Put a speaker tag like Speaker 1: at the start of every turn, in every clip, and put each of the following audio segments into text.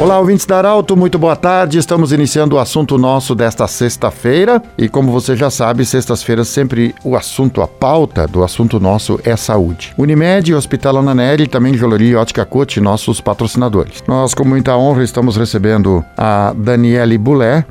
Speaker 1: Olá, ouvintes da Arauto, muito boa tarde. Estamos iniciando o assunto nosso desta sexta-feira. E como você já sabe, sextas-feiras sempre o assunto, a pauta do assunto nosso é saúde. Unimed, Hospital Ananelli e também e Ótica Cote, nossos patrocinadores. Nós, com muita honra, estamos recebendo a Daniele Bulé,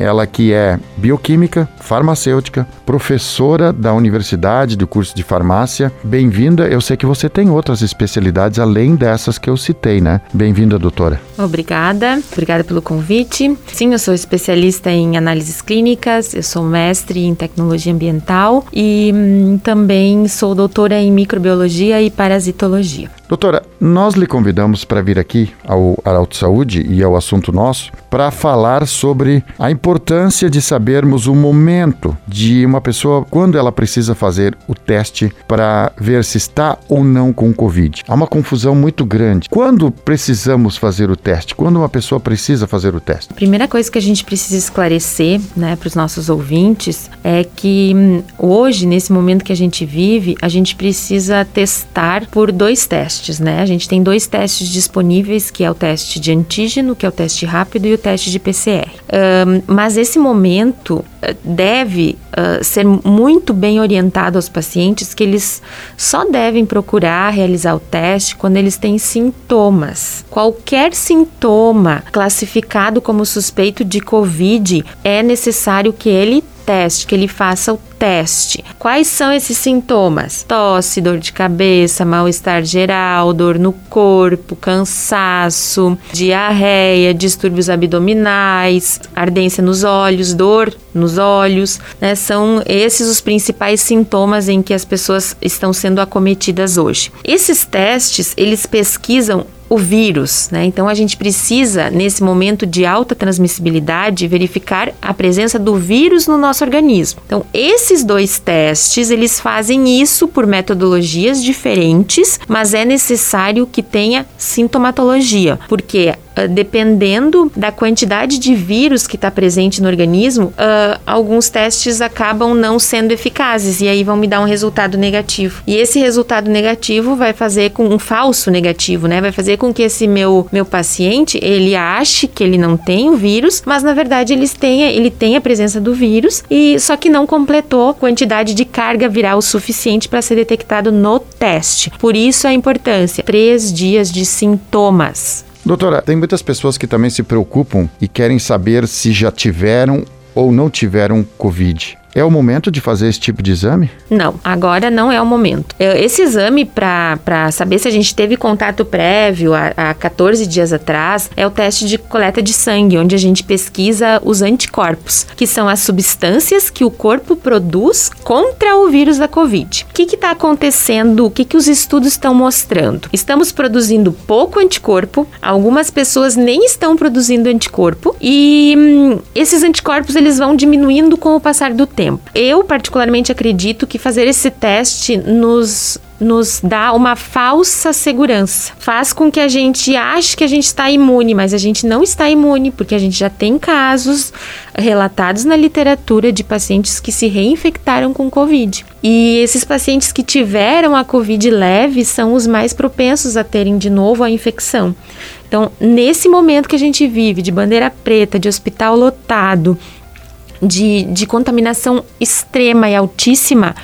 Speaker 1: ela que é bioquímica, farmacêutica, professora da universidade do curso de farmácia. Bem-vinda. Eu sei que você tem outras especialidades além dessas que eu citei, né? Bem-vinda, doutora.
Speaker 2: Obrigada. Obrigada pelo convite. Sim, eu sou especialista em análises clínicas, eu sou mestre em tecnologia ambiental e hum, também sou doutora em microbiologia e parasitologia.
Speaker 1: Doutora, nós lhe convidamos para vir aqui ao Arauto Saúde e ao assunto nosso para falar sobre a importância de sabermos o momento de uma pessoa quando ela precisa fazer o teste para ver se está ou não com Covid. Há uma confusão muito grande. Quando precisamos fazer o teste? Quando uma pessoa precisa fazer o teste?
Speaker 2: Primeira coisa que a gente precisa esclarecer né, para os nossos ouvintes é que hum, hoje, nesse momento que a gente vive, a gente precisa testar por dois testes testes, né? A gente tem dois testes disponíveis, que é o teste de antígeno, que é o teste rápido, e o teste de PCR. Um, mas esse momento eh, deve uh, ser muito bem orientado aos pacientes que eles só devem procurar realizar o teste quando eles têm sintomas. Qualquer sintoma classificado como suspeito de COVID é necessário que ele teste, que ele faça o teste. Quais são esses sintomas? Tosse, dor de cabeça, mal-estar geral, dor no corpo, cansaço, diarreia, distúrbios abdominais, ardência nos olhos, dor nos olhos, né? São esses os principais sintomas em que as pessoas estão sendo acometidas hoje. Esses testes, eles pesquisam o vírus, né? Então a gente precisa, nesse momento de alta transmissibilidade, verificar a presença do vírus no nosso organismo. Então, esses dois testes, eles fazem isso por metodologias diferentes, mas é necessário que tenha sintomatologia, porque ah, dependendo da quantidade de vírus que está presente no organismo, uh, alguns testes acabam não sendo eficazes e aí vão me dar um resultado negativo. E esse resultado negativo vai fazer com um falso negativo, né? Vai fazer com que esse meu meu paciente ele ache que ele não tem o vírus, mas na verdade ele tem, ele tem a presença do vírus e só que não completou quantidade de carga viral suficiente para ser detectado no teste. Por isso a importância três dias de sintomas.
Speaker 1: Doutora, tem muitas pessoas que também se preocupam e querem saber se já tiveram ou não tiveram Covid. É o momento de fazer esse tipo de exame?
Speaker 2: Não, agora não é o momento. Esse exame, para saber se a gente teve contato prévio há, há 14 dias atrás, é o teste de coleta de sangue, onde a gente pesquisa os anticorpos, que são as substâncias que o corpo produz contra o vírus da Covid. O que está acontecendo? O que, que os estudos estão mostrando? Estamos produzindo pouco anticorpo, algumas pessoas nem estão produzindo anticorpo, e hum, esses anticorpos eles vão diminuindo com o passar do tempo tempo. Eu, particularmente, acredito que fazer esse teste nos nos dá uma falsa segurança. Faz com que a gente ache que a gente está imune, mas a gente não está imune, porque a gente já tem casos relatados na literatura de pacientes que se reinfectaram com Covid. E esses pacientes que tiveram a Covid leve são os mais propensos a terem de novo a infecção. Então, nesse momento que a gente vive de bandeira preta, de hospital lotado, de, de contaminação extrema e altíssima,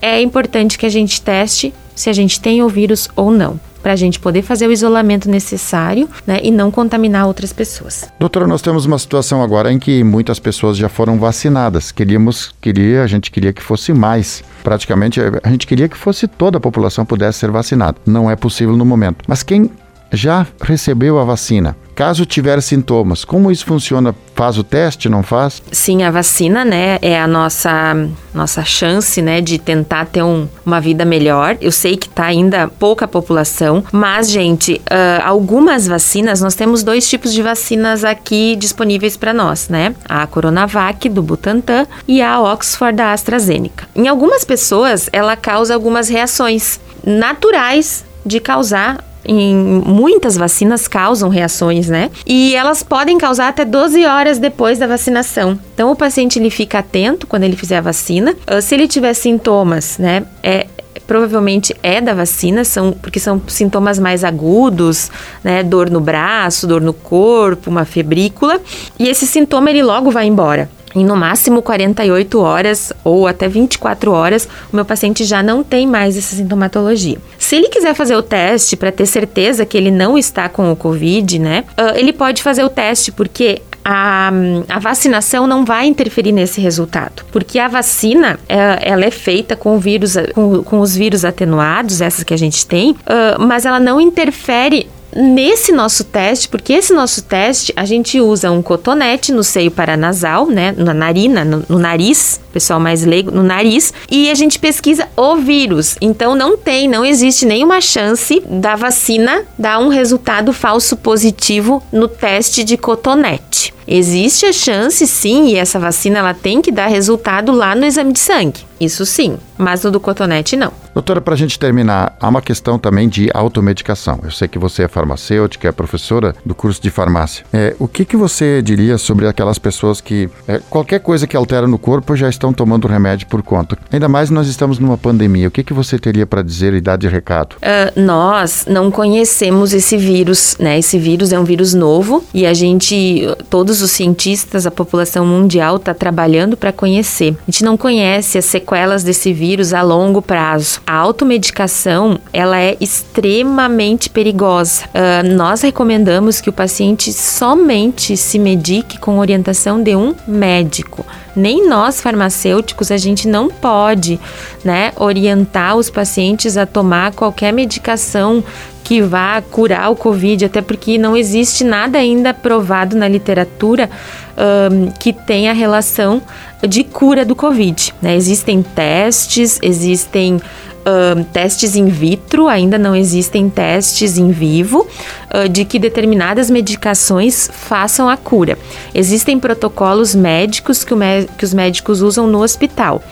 Speaker 2: é importante que a gente teste se a gente tem o vírus ou não para a gente poder fazer o isolamento necessário né, e não contaminar outras pessoas.
Speaker 1: Doutora, nós temos uma situação agora em que muitas pessoas já foram vacinadas. Queríamos, queria, a gente queria que fosse mais. Praticamente, a gente queria que fosse toda a população pudesse ser vacinada. Não é possível no momento. Mas quem já recebeu a vacina, Caso tiver sintomas, como isso funciona? Faz o teste, não faz?
Speaker 2: Sim, a vacina, né, é a nossa nossa chance, né, de tentar ter um, uma vida melhor. Eu sei que tá ainda pouca população, mas gente, uh, algumas vacinas, nós temos dois tipos de vacinas aqui disponíveis para nós, né? A Coronavac do Butantan e a Oxford da AstraZeneca. Em algumas pessoas, ela causa algumas reações naturais de causar em muitas vacinas causam reações, né? E elas podem causar até 12 horas depois da vacinação. Então o paciente ele fica atento quando ele fizer a vacina. Ah, se ele tiver sintomas, né? É, provavelmente é da vacina, são, porque são sintomas mais agudos, né? Dor no braço, dor no corpo, uma febrícula. E esse sintoma ele logo vai embora. Em no máximo 48 horas ou até 24 horas, o meu paciente já não tem mais essa sintomatologia. Se ele quiser fazer o teste para ter certeza que ele não está com o Covid, né? Uh, ele pode fazer o teste porque a, a, vacinação não vai interferir nesse resultado, porque a vacina é, ela é feita com, vírus, com, com, os vírus atenuados, essas que a gente tem, uh, mas ela não interfere nesse nosso teste, porque esse nosso teste a gente usa um cotonete no seio paranasal, né, na narina, no, no nariz, pessoal mais leigo, no nariz, e a gente pesquisa o vírus. Então não tem, não existe nenhuma chance da vacina dar um resultado falso positivo no teste de cotonete. Existe a chance, sim, e essa vacina ela tem que dar resultado lá no exame de sangue. Isso sim, mas no do cotonete não.
Speaker 1: Doutora, para a gente terminar, há uma questão também de automedicação. Eu sei que você é farmacêutica, é professora do curso de farmácia. É, o que, que você diria sobre aquelas pessoas que é, qualquer coisa que altera no corpo já estão tomando remédio por conta? Ainda mais nós estamos numa pandemia. O que, que você teria para dizer e dar de recado?
Speaker 2: Uh, nós não conhecemos esse vírus, né? Esse vírus é um vírus novo e a gente, todos os cientistas, a população mundial está trabalhando para conhecer. A gente não conhece as sequelas desse vírus a longo prazo. A automedicação, ela é extremamente perigosa. Uh, nós recomendamos que o paciente somente se medique com orientação de um médico. Nem nós farmacêuticos a gente não pode, né, orientar os pacientes a tomar qualquer medicação que vá curar o Covid, até porque não existe nada ainda provado na literatura um, que tenha relação de cura do Covid. Né? Existem testes, existem uh, testes in vitro, ainda não existem testes em vivo uh, de que determinadas medicações façam a cura. Existem protocolos médicos que, que os médicos usam no hospital,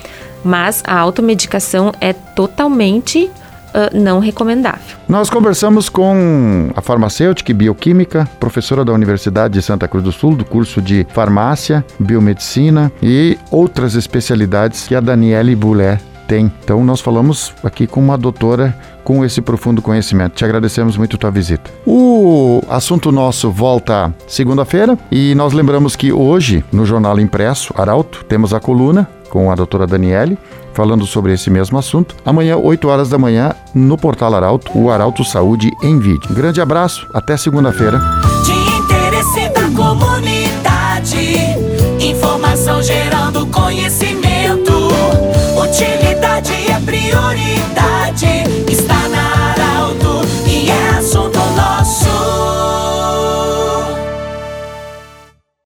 Speaker 2: mas a automedicação é totalmente Uh, não recomendável.
Speaker 1: Nós conversamos com a farmacêutica e bioquímica, professora da Universidade de Santa Cruz do Sul, do curso de farmácia, biomedicina e outras especialidades que a Daniele Boulet tem. Então nós falamos aqui com uma doutora com esse profundo conhecimento. Te agradecemos muito a tua visita. O assunto nosso volta segunda-feira e nós lembramos que hoje, no jornal impresso Arauto, temos a coluna com a doutora Daniele, falando sobre esse mesmo assunto. Amanhã, 8 horas da manhã, no Portal Arauto, o Arauto Saúde em vídeo. Um grande abraço, até segunda-feira. De interesse da comunidade, informação gerando conhecimento. Signori.